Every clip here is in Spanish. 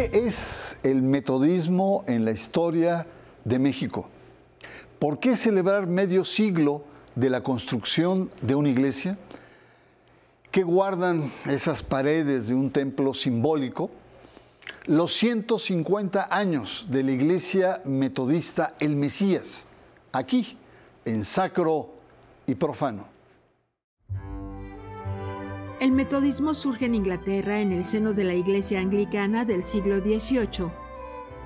¿Qué es el metodismo en la historia de México? ¿Por qué celebrar medio siglo de la construcción de una iglesia? ¿Qué guardan esas paredes de un templo simbólico? Los 150 años de la iglesia metodista El Mesías, aquí, en sacro y profano. El metodismo surge en Inglaterra en el seno de la Iglesia anglicana del siglo XVIII,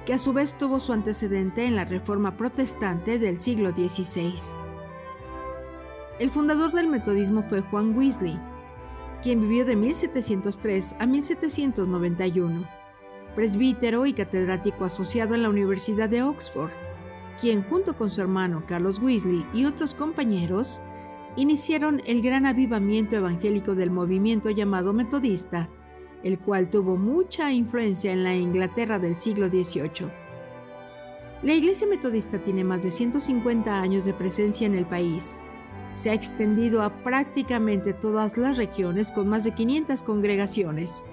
que a su vez tuvo su antecedente en la Reforma protestante del siglo XVI. El fundador del metodismo fue Juan Weasley, quien vivió de 1703 a 1791, presbítero y catedrático asociado en la Universidad de Oxford, quien junto con su hermano Carlos Weasley y otros compañeros iniciaron el gran avivamiento evangélico del movimiento llamado metodista, el cual tuvo mucha influencia en la Inglaterra del siglo XVIII. La Iglesia Metodista tiene más de 150 años de presencia en el país. Se ha extendido a prácticamente todas las regiones con más de 500 congregaciones.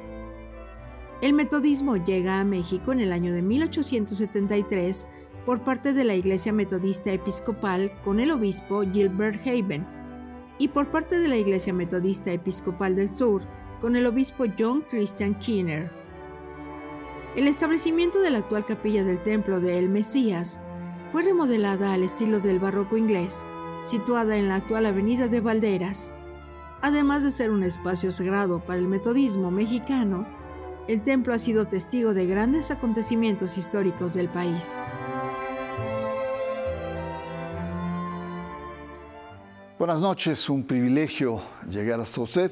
El metodismo llega a México en el año de 1873 por parte de la Iglesia Metodista Episcopal con el obispo Gilbert Haven y por parte de la Iglesia Metodista Episcopal del Sur con el obispo John Christian Keener. El establecimiento de la actual capilla del Templo de El Mesías fue remodelada al estilo del barroco inglés, situada en la actual avenida de Valderas. Además de ser un espacio sagrado para el metodismo mexicano, el templo ha sido testigo de grandes acontecimientos históricos del país. Buenas noches, un privilegio llegar hasta usted.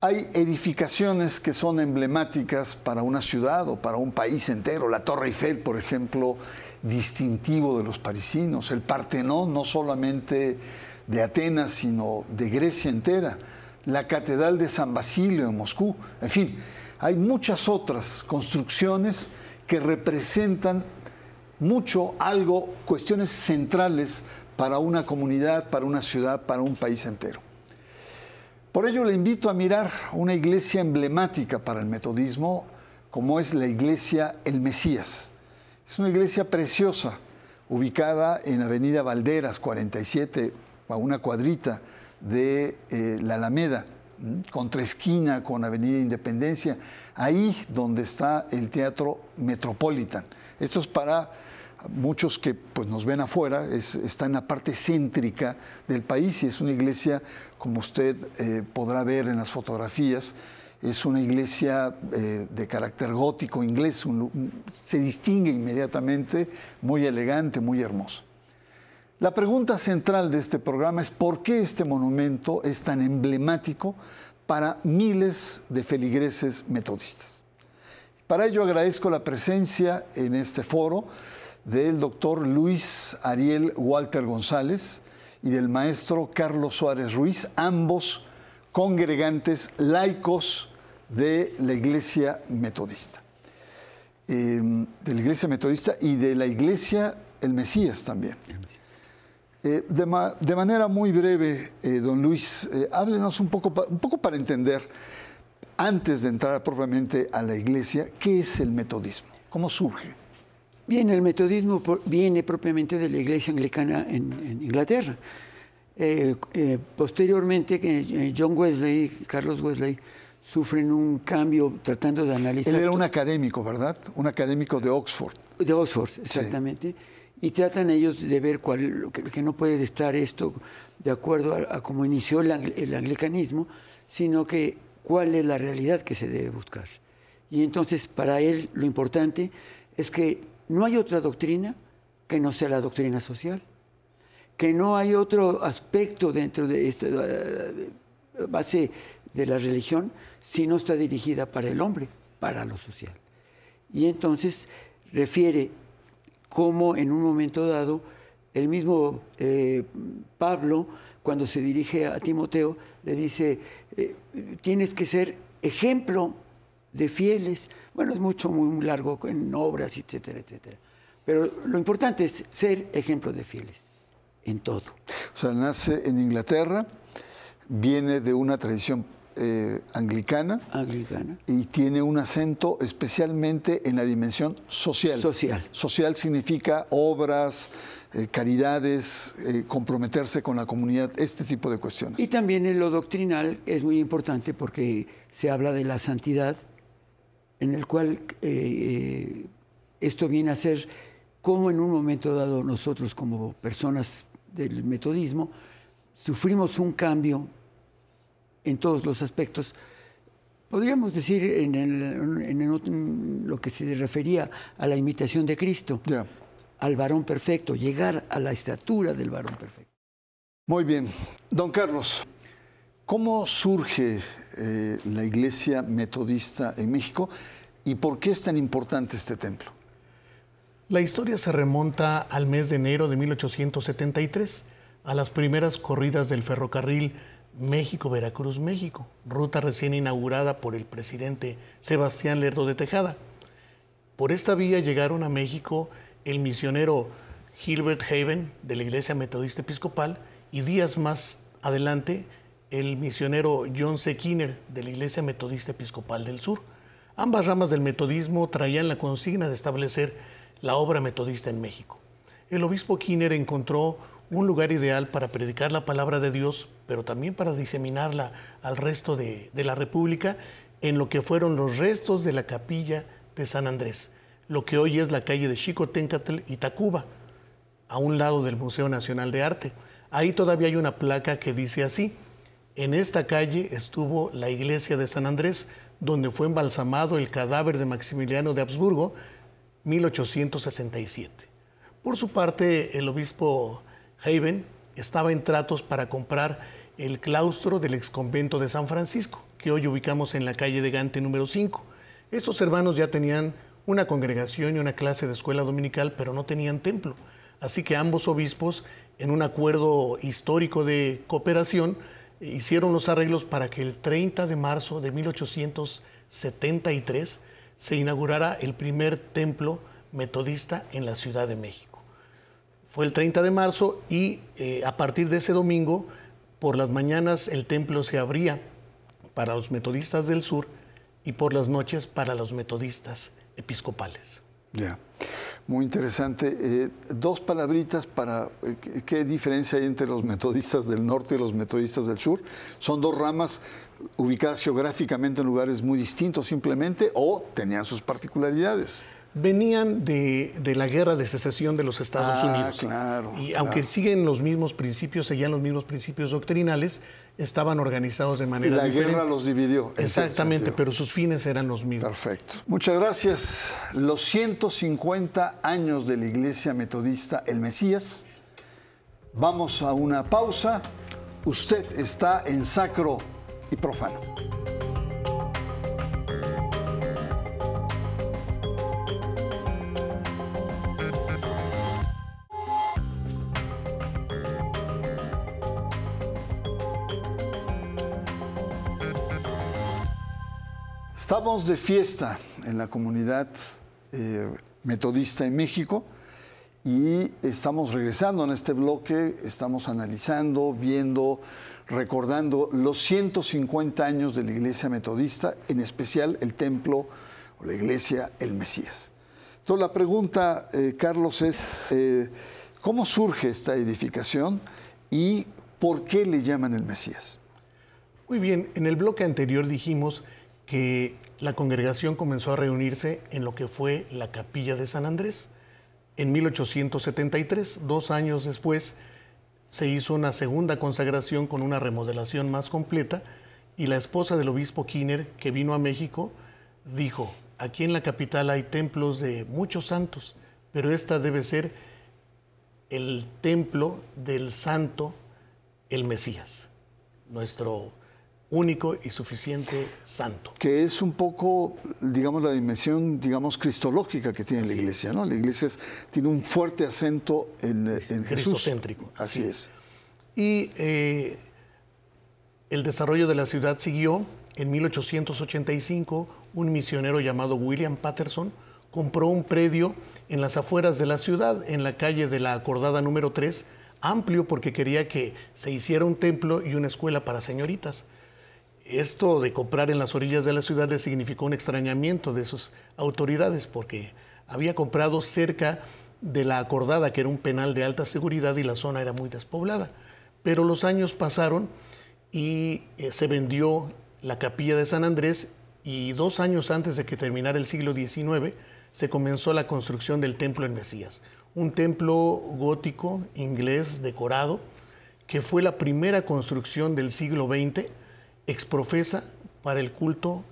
Hay edificaciones que son emblemáticas para una ciudad o para un país entero. La Torre Eiffel, por ejemplo, distintivo de los parisinos. El Partenón, no solamente de Atenas, sino de Grecia entera. La Catedral de San Basilio en Moscú. En fin, hay muchas otras construcciones que representan mucho algo, cuestiones centrales para una comunidad, para una ciudad, para un país entero. Por ello le invito a mirar una iglesia emblemática para el metodismo, como es la iglesia El Mesías. Es una iglesia preciosa, ubicada en Avenida Valderas 47, a una cuadrita de eh, la Alameda, contra esquina con Avenida Independencia, ahí donde está el Teatro Metropolitan. Esto es para muchos que pues, nos ven afuera, está en la parte céntrica del país y es una iglesia, como usted eh, podrá ver en las fotografías, es una iglesia eh, de carácter gótico inglés, se distingue inmediatamente, muy elegante, muy hermoso. La pregunta central de este programa es por qué este monumento es tan emblemático para miles de feligreses metodistas. Para ello agradezco la presencia en este foro del doctor Luis Ariel Walter González y del maestro Carlos Suárez Ruiz, ambos congregantes laicos de la Iglesia Metodista. Em, de la Iglesia Metodista y de la Iglesia El Mesías también. Eh, de, manera muy breve, eh, don Luis, eh, háblenos un poco, un poco para entender, antes de entrar propiamente a la Iglesia, ¿qué es el metodismo? ¿Cómo surge? Bien, el metodismo viene propiamente de la iglesia anglicana en, Inglaterra. Eh, eh, posteriormente, eh, John Wesley, Carlos Wesley, sufren un cambio tratando de analizar. Él era un académico, ¿verdad? Un académico de Oxford. De Oxford, exactamente. Y tratan ellos de ver cuál, que, no puede estar esto de acuerdo a, cómo inició el, el, anglicanismo, sino que cuál es la realidad que se debe buscar. Y entonces, para él, lo importante es que no hay otra doctrina que no sea la doctrina social, que no hay otro aspecto dentro de esta eh, base de la religión si no está dirigida para el hombre, para lo social. Y entonces refiere cómo en un momento dado el mismo eh, Pablo, cuando se dirige a Timoteo, le dice, eh, tienes que ser ejemplo de fieles. Bueno, es mucho, muy largo en obras, etcétera, etcétera. Pero lo importante es ser ejemplo de fieles en todo. O sea, nace en Inglaterra, viene de una tradición eh, anglicana. Anglicana. Y tiene un acento especialmente en la dimensión social. Social. Social significa obras, eh, caridades, eh, comprometerse con la comunidad, este tipo de cuestiones. Y también en lo doctrinal es muy importante porque se habla de la santidad, en el cual esto viene a ser como en un momento dado nosotros como personas del metodismo sufrimos un cambio en todos los aspectos. Podríamos decir en, lo que se refería a la imitación de Cristo, al varón perfecto, llegar a la estatura del varón perfecto. Muy bien. Don Carlos, ¿cómo surge eh, la iglesia metodista en México y por qué es tan importante este templo? La historia se remonta al mes de enero de 1873, a las primeras corridas del ferrocarril México-Veracruz, México, ruta recién inaugurada por el presidente Sebastián Lerdo de Tejada. Por esta vía llegaron a México el misionero Gilbert Haven de la Iglesia Metodista Episcopal y días más adelante el misionero John C. Kinner de la Iglesia Metodista Episcopal del Sur. Ambas ramas del metodismo traían la consigna de establecer la obra metodista en México. El obispo Kinner encontró un lugar ideal para predicar la palabra de Dios, pero también para diseminarla al resto de, la República en lo que fueron los restos de la capilla de San Andrés, lo que hoy es la calle de Xicoténcatl y Tacuba, a un lado del Museo Nacional de Arte. Ahí todavía hay una placa que dice así, en esta calle estuvo la iglesia de San Andrés, donde fue embalsamado el cadáver de Maximiliano de Habsburgo, 1867. Por su parte, el obispo Haven estaba en tratos para comprar el claustro del exconvento de San Francisco, que hoy ubicamos en la calle de Gante número 5. Estos hermanos ya tenían una congregación y una clase de escuela dominical, pero no tenían templo. Así que ambos obispos, en un acuerdo histórico de cooperación, hicieron los arreglos para que el 30 de marzo de 1873 se inaugurara el primer templo metodista en la Ciudad de México. Fue el 30 de marzo y eh, a partir de ese domingo, por las mañanas el templo se abría para los metodistas del sur y por las noches para los metodistas episcopales. Ya, muy interesante. Eh, dos palabritas para eh, qué diferencia hay entre los metodistas del norte y los metodistas del sur. Son dos ramas ubicadas geográficamente en lugares muy distintos simplemente o tenían sus particularidades venían de, la guerra de secesión de los Estados ah, Unidos. Claro, y aunque siguen los mismos principios, seguían los mismos principios doctrinales, estaban organizados de manera diferente. La guerra los dividió. Exactamente, pero sus fines eran los mismos. Perfecto. Muchas gracias. Los 150 años de la Iglesia Metodista El Mesías. Vamos a una pausa. Usted está en sacro y profano. Estamos de fiesta en la comunidad eh, metodista en México y estamos regresando en este bloque, estamos analizando, viendo, recordando los 150 años de la iglesia metodista, en especial el templo o la iglesia El Mesías. Entonces la pregunta, eh, Carlos, es eh, ¿cómo surge esta edificación y por qué le llaman el Mesías? Muy bien, en el bloque anterior dijimos que la congregación comenzó a reunirse en lo que fue la capilla de San Andrés. En 1873, dos años después, se hizo una segunda consagración con una remodelación más completa y la esposa del obispo Kinner, que vino a México, dijo, aquí en la capital hay templos de muchos santos, pero esta debe ser el templo del santo, el Mesías, nuestro único y suficiente santo. Que es un poco, digamos, la dimensión, digamos, cristológica que tiene la iglesia, ¿no? La iglesia tiene un fuerte acento en, en Cristocéntrico. Así, es. Y eh, el desarrollo de la ciudad siguió. En 1885, un misionero llamado William Patterson compró un predio en las afueras de la ciudad, en la calle de la Acordada número 3, amplio porque quería que se hiciera un templo y una escuela para señoritas Esto de comprar en las orillas de la ciudad le significó un extrañamiento de sus autoridades porque había comprado cerca de la acordada, que era un penal de alta seguridad y la zona era muy despoblada. Pero los años pasaron y eh, se vendió la capilla de San Andrés y dos años antes de que terminara el siglo XIX se comenzó la construcción del templo en Mesías, un templo gótico inglés decorado que fue la primera construcción del siglo XX exprofesa para el culto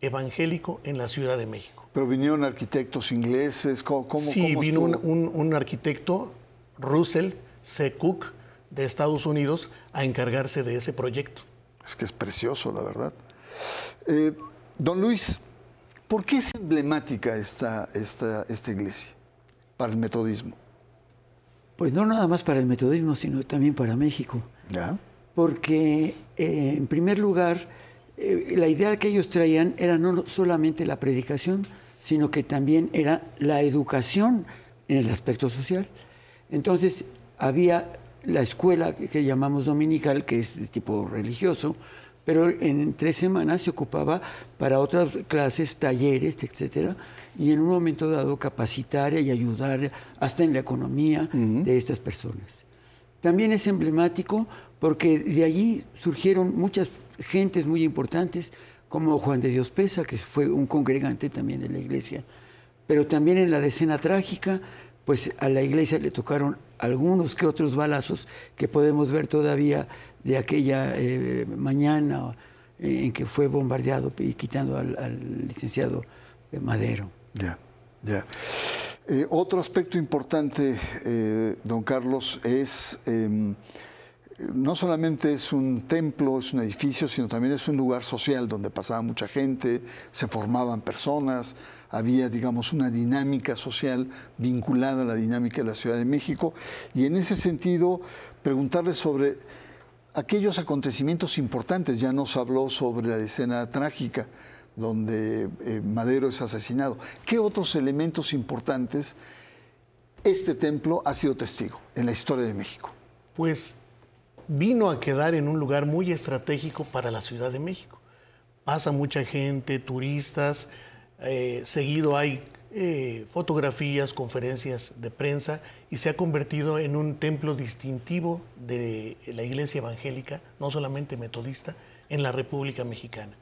evangélico en la Ciudad de México. Pero vinieron arquitectos ingleses, ¿cómo? sí, vino un, arquitecto, Russell C. Cook, de Estados Unidos, a encargarse de ese proyecto. Es que es precioso, la verdad. Eh, don Luis, ¿por qué es emblemática esta, esta, esta iglesia para el metodismo? Pues no nada más para el metodismo, sino también para México. ¿Ya? Porque, eh, en primer lugar, eh, la idea que ellos traían era no solamente la predicación, sino que también era la educación en el aspecto social. Entonces, había la escuela que llamamos dominical, que es de tipo religioso, pero en tres semanas se ocupaba para otras clases, talleres, etcétera, y en un momento dado capacitar y ayudar hasta en la economía de estas personas. También es emblemático porque de allí surgieron muchas gentes muy importantes, como Juan de Dios Pesa, que fue un congregante también de la iglesia. Pero también en la decena trágica, pues a la iglesia le tocaron algunos que otros balazos que podemos ver todavía de aquella eh, mañana eh, en que fue bombardeado y quitando al, licenciado Madero. Ya, ya. Eh, otro aspecto importante, don Carlos, es em, no solamente es un templo, es un edificio, sino también es un lugar social donde pasaba mucha gente, se formaban personas, había, digamos, una dinámica social vinculada a la dinámica de la Ciudad de México. Y en ese sentido, preguntarle sobre aquellos acontecimientos importantes. Ya nos habló sobre la escena trágica donde eh, Madero es asesinado. ¿Qué otros elementos importantes este templo ha sido testigo en la historia de México? Pues vino a quedar en un lugar muy estratégico para la Ciudad de México. Pasa mucha gente, turistas, eh, seguido hay eh, fotografías, conferencias de prensa y se ha convertido en un templo distintivo de la iglesia evangélica, no solamente metodista, en la República Mexicana.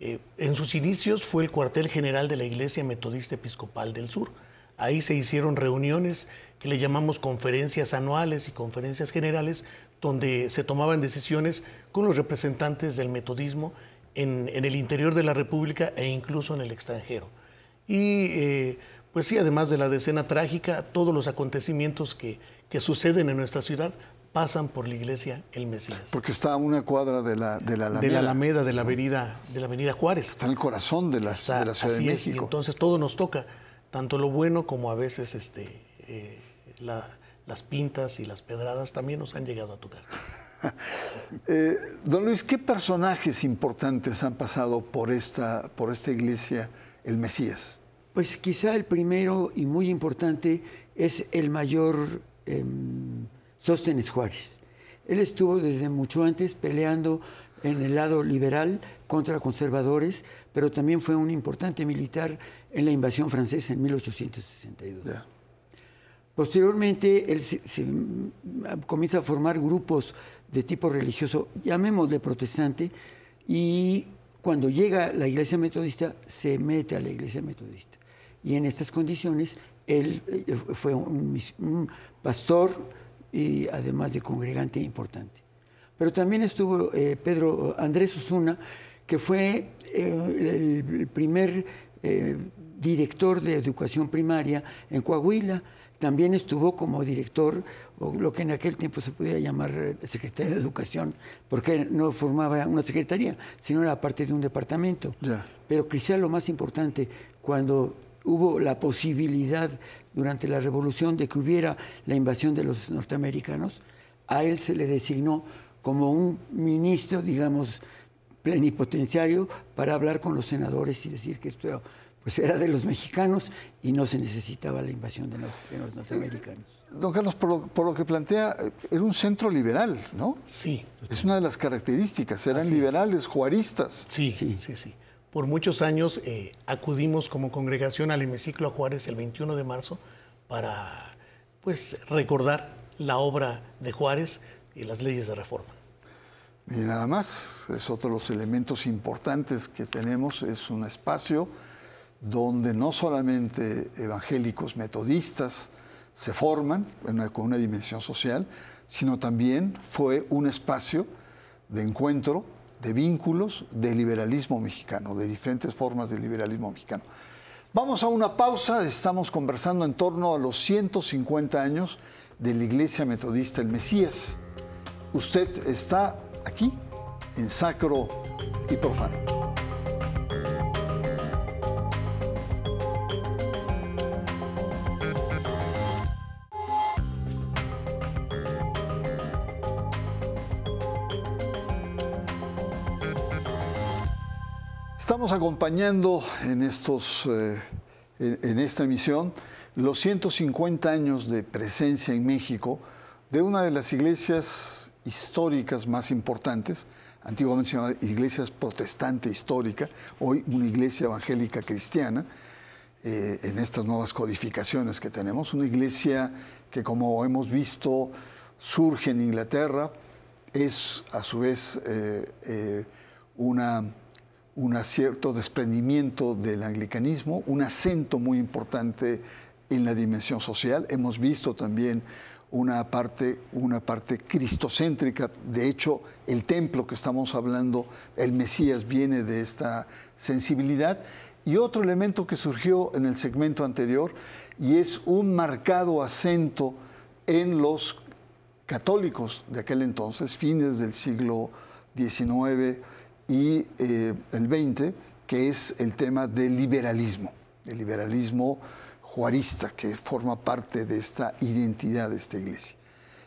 Eh, en sus inicios fue el cuartel general de la Iglesia Metodista Episcopal del Sur. Ahí se hicieron reuniones que le llamamos conferencias anuales y conferencias generales, donde se tomaban decisiones con los representantes del metodismo en, el interior de la República e incluso en el extranjero. Y eh, pues sí, además de la decena trágica, todos los acontecimientos que, suceden en nuestra ciudad pasan por la iglesia El Mesías. Porque está a una cuadra de la, de la Alameda. De la Alameda, de la avenida, de la avenida Juárez. Está en el corazón de la, de la Ciudad de México. y entonces todo nos toca, tanto lo bueno como a veces este, eh, las pintas y las pedradas también nos han llegado a tocar. Eh, don Luis, ¿qué personajes importantes han pasado por esta, por esta iglesia, el Mesías? Pues quizá el primero y muy importante es el mayor eh, Sóstenes Juárez. Él estuvo desde mucho antes peleando en el lado liberal contra conservadores, pero también fue un importante militar en la invasión francesa en 1862. Posteriormente, él se, comienza a formar grupos de tipo religioso, llamémosle protestante, y cuando llega la iglesia metodista, se mete a la iglesia metodista. Y en estas condiciones, él eh, fue un, pastor y además de congregante importante. Pero también estuvo eh, Pedro Andrés Osuna, que fue eh, el, primer director de educación primaria en Coahuila, también estuvo como director, o lo que en aquel tiempo se podía llamar eh, secretario de Educación, porque no formaba una secretaría, sino era parte de un departamento. Pero quizá lo más importante, cuando hubo la posibilidad durante la revolución de que hubiera la invasión de los norteamericanos, a él se le designó como un ministro, digamos, plenipotenciario para hablar con los senadores y decir que esto pues era de los mexicanos y no se necesitaba la invasión de los, norteamericanos. Don Carlos, por lo, que plantea, eh, era un centro liberal, ¿no? Sí. Es una de las características, eran liberales, juaristas. Sí, sí, sí, sí. Por muchos años eh, acudimos como congregación al hemiciclo a Juárez el 21 de marzo para pues, recordar la obra de Juárez y las leyes de reforma. Y nada más, es otro de los elementos importantes que tenemos, es un espacio donde no solamente evangélicos metodistas se forman con una dimensión social, sino también fue un espacio de encuentro, de vínculos, de liberalismo mexicano, de diferentes formas de liberalismo mexicano. Vamos a una pausa, estamos conversando en torno a los 150 años de la Iglesia Metodista el Mesías. Usted está aquí en Sacro y Profano. Estamos acompañando en, estos, eh, en esta emisión los 150 años de presencia en México de una de las iglesias históricas más importantes, antiguamente se llamaba iglesia protestante histórica, hoy una iglesia evangélica cristiana, eh, en estas nuevas codificaciones que tenemos, una iglesia que como hemos visto surge en Inglaterra, es a su vez eh, una un cierto desprendimiento del anglicanismo, un acento muy importante en la dimensión social. Hemos visto también una parte, una parte cristocéntrica. De hecho, el templo que estamos hablando, el Mesías, viene de esta sensibilidad. Y otro elemento que surgió en el segmento anterior, y es un marcado acento en los católicos de aquel entonces, fines del siglo XIX, y eh, el 20, que es el tema del liberalismo, el liberalismo juarista, que forma parte de esta identidad de esta iglesia.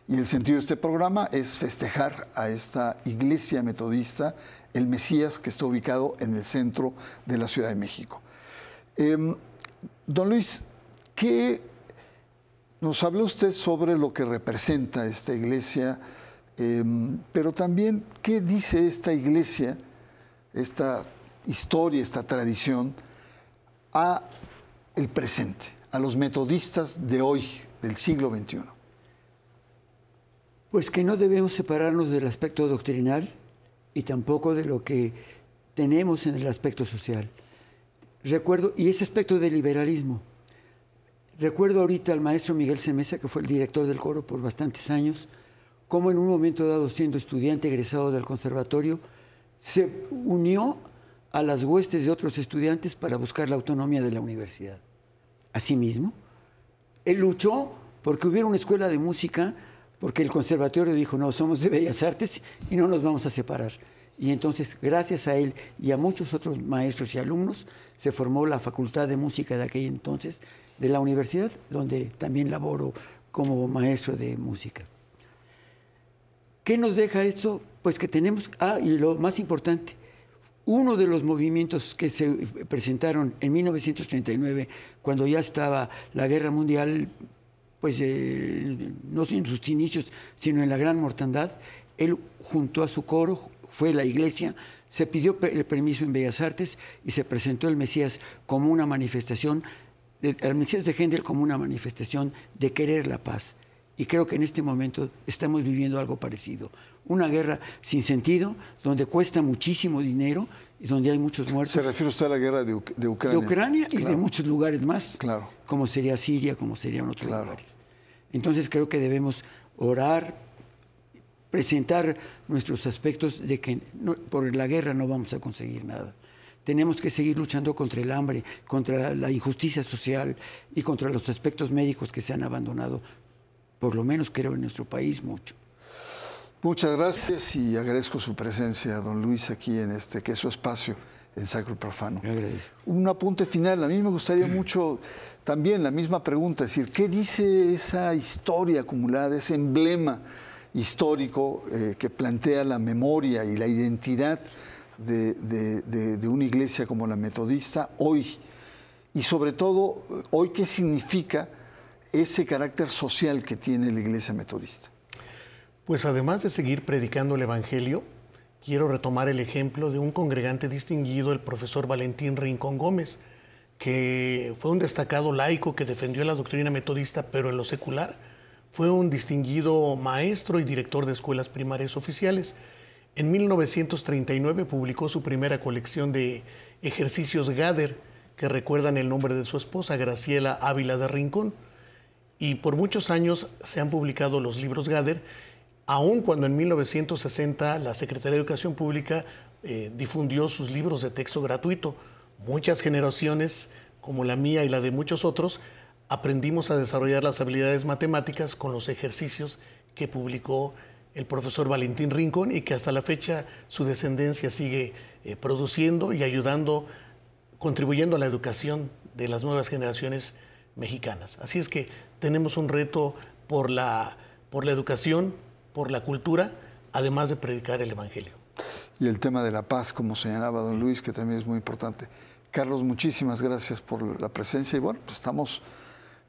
Y el sentido de este programa es festejar a esta iglesia metodista, el Mesías, que está ubicado en el centro de la Ciudad de México. Em, don Luis, ¿qué nos habla usted sobre lo que representa esta iglesia? Em, pero también, ¿qué dice esta iglesia? Esta historia, esta tradición, a el presente, a los metodistas de hoy, del siglo XXI? Pues que no debemos separarnos del aspecto doctrinal y tampoco de lo que tenemos en el aspecto social. Recuerdo, y ese aspecto del liberalismo. Recuerdo ahorita al maestro Miguel Semesa, que fue el director del coro por bastantes años, como en un momento dado, siendo estudiante egresado del conservatorio, se unió a las huestes de otros estudiantes para buscar la autonomía de la universidad. Asimismo, él luchó porque hubiera una escuela de música, porque el conservatorio dijo, no, somos de Bellas Artes y no nos vamos a separar. Y entonces, gracias a él y a muchos otros maestros y alumnos, se formó la Facultad de Música de aquel entonces de la universidad, donde también laboro como maestro de música. ¿Qué nos deja esto? Pues que tenemos, ah, y lo más importante, uno de los movimientos que se presentaron en 1939, cuando ya estaba la guerra mundial, pues eh, no en sus inicios, sino en la gran mortandad, él junto a su coro, fue la iglesia, se pidió el permiso en Bellas Artes y se presentó el Mesías como una manifestación, el Mesías de Händel como una manifestación de querer la paz. Y creo que en este momento estamos viviendo algo parecido. Una guerra sin sentido, donde cuesta muchísimo dinero y donde hay muchos muertos. ¿Se refiere usted a la guerra de, Ucrania? De Ucrania y de muchos lugares más. Claro. Como sería Siria, como serían otros lugares. Entonces creo que debemos orar, presentar nuestros aspectos de que por la guerra no vamos a conseguir nada. Tenemos que seguir luchando contra el hambre, contra la injusticia social y contra los aspectos médicos que se han abandonado por lo menos creo en nuestro país mucho. Muchas gracias y agradezco su presencia, don Luis, aquí en este, que es su espacio en Sacro Profano. agradezco. Un apunte final, a mí me gustaría mucho también la misma pregunta, es decir, ¿qué dice esa historia acumulada, ese emblema histórico eh, que plantea la memoria y la identidad de, de una iglesia como la metodista hoy? y sobre todo hoy qué significa ese carácter social que tiene la iglesia metodista. Pues además de seguir predicando el Evangelio, quiero retomar el ejemplo de un congregante distinguido, el profesor Valentín Rincón Gómez, que fue un destacado laico que defendió la doctrina metodista, pero en lo secular. Fue un distinguido maestro y director de escuelas primarias oficiales. En 1939 publicó su primera colección de ejercicios Gader, que recuerdan el nombre de su esposa, Graciela Ávila de Rincón. Y por muchos años se han publicado los libros Gader, aun cuando en 1960 la Secretaría de Educación Pública eh, difundió sus libros de texto gratuito. Muchas generaciones, como la mía y la de muchos otros, aprendimos a desarrollar las habilidades matemáticas con los ejercicios que publicó el profesor Valentín Rincón y que hasta la fecha su descendencia sigue eh, produciendo y ayudando, contribuyendo a la educación de las nuevas generaciones mexicanas. Así es que tenemos un reto por la, por la educación, por la cultura, además de predicar el Evangelio. Y el tema de la paz, como señalaba don Luis, que también es muy importante. Carlos, muchísimas gracias por la presencia y bueno, pues estamos,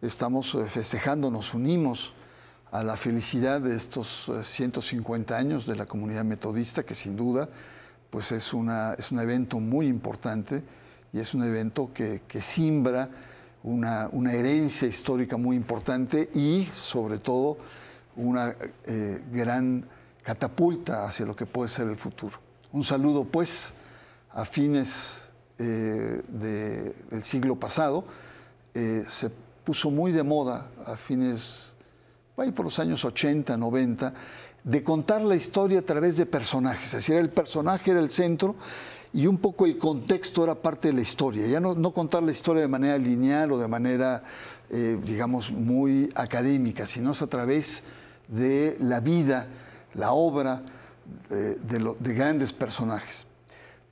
estamos eh, festejando, nos unimos a la felicidad de estos 150 eh, años de la comunidad metodista, que sin duda pues es, una, es un evento muy importante y es un evento que, que simbra una, herencia histórica muy importante y sobre todo una eh, gran catapulta hacia lo que puede ser el futuro. Un saludo pues a fines eh, del siglo pasado, se puso muy de moda a fines ahí por los años 80, 90, de contar la historia a través de personajes. Es decir, el personaje era el centro y un poco el contexto era parte de la historia. Ya no, contar la historia de manera lineal o de manera, eh, digamos, muy académica, sino a través de la vida, la obra de, de grandes personajes.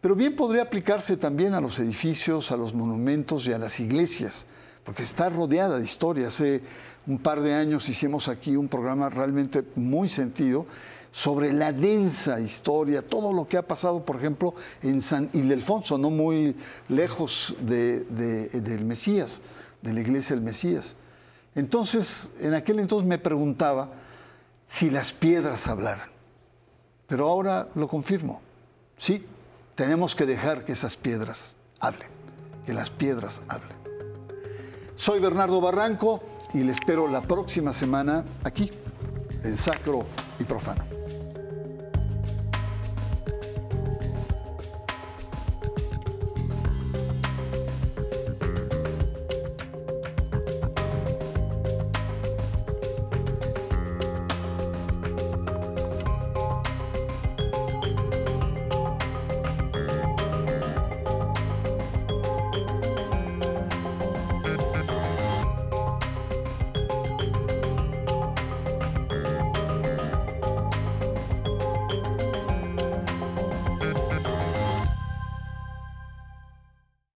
Pero bien podría aplicarse también a los edificios, a los monumentos y a las iglesias, porque está rodeada de historias. Hace un par de años hicimos aquí un programa realmente muy sentido sobre la densa historia, todo lo que ha pasado, por ejemplo, en San Ildefonso, no muy lejos del Mesías, de la iglesia del Mesías. Entonces, en aquel entonces me preguntaba si las piedras hablaran. Pero ahora lo confirmo. Sí, tenemos que dejar que esas piedras hablen, que las piedras hablen. Soy Bernardo Barranco y le espero la próxima semana aquí, en Sacro y Profano.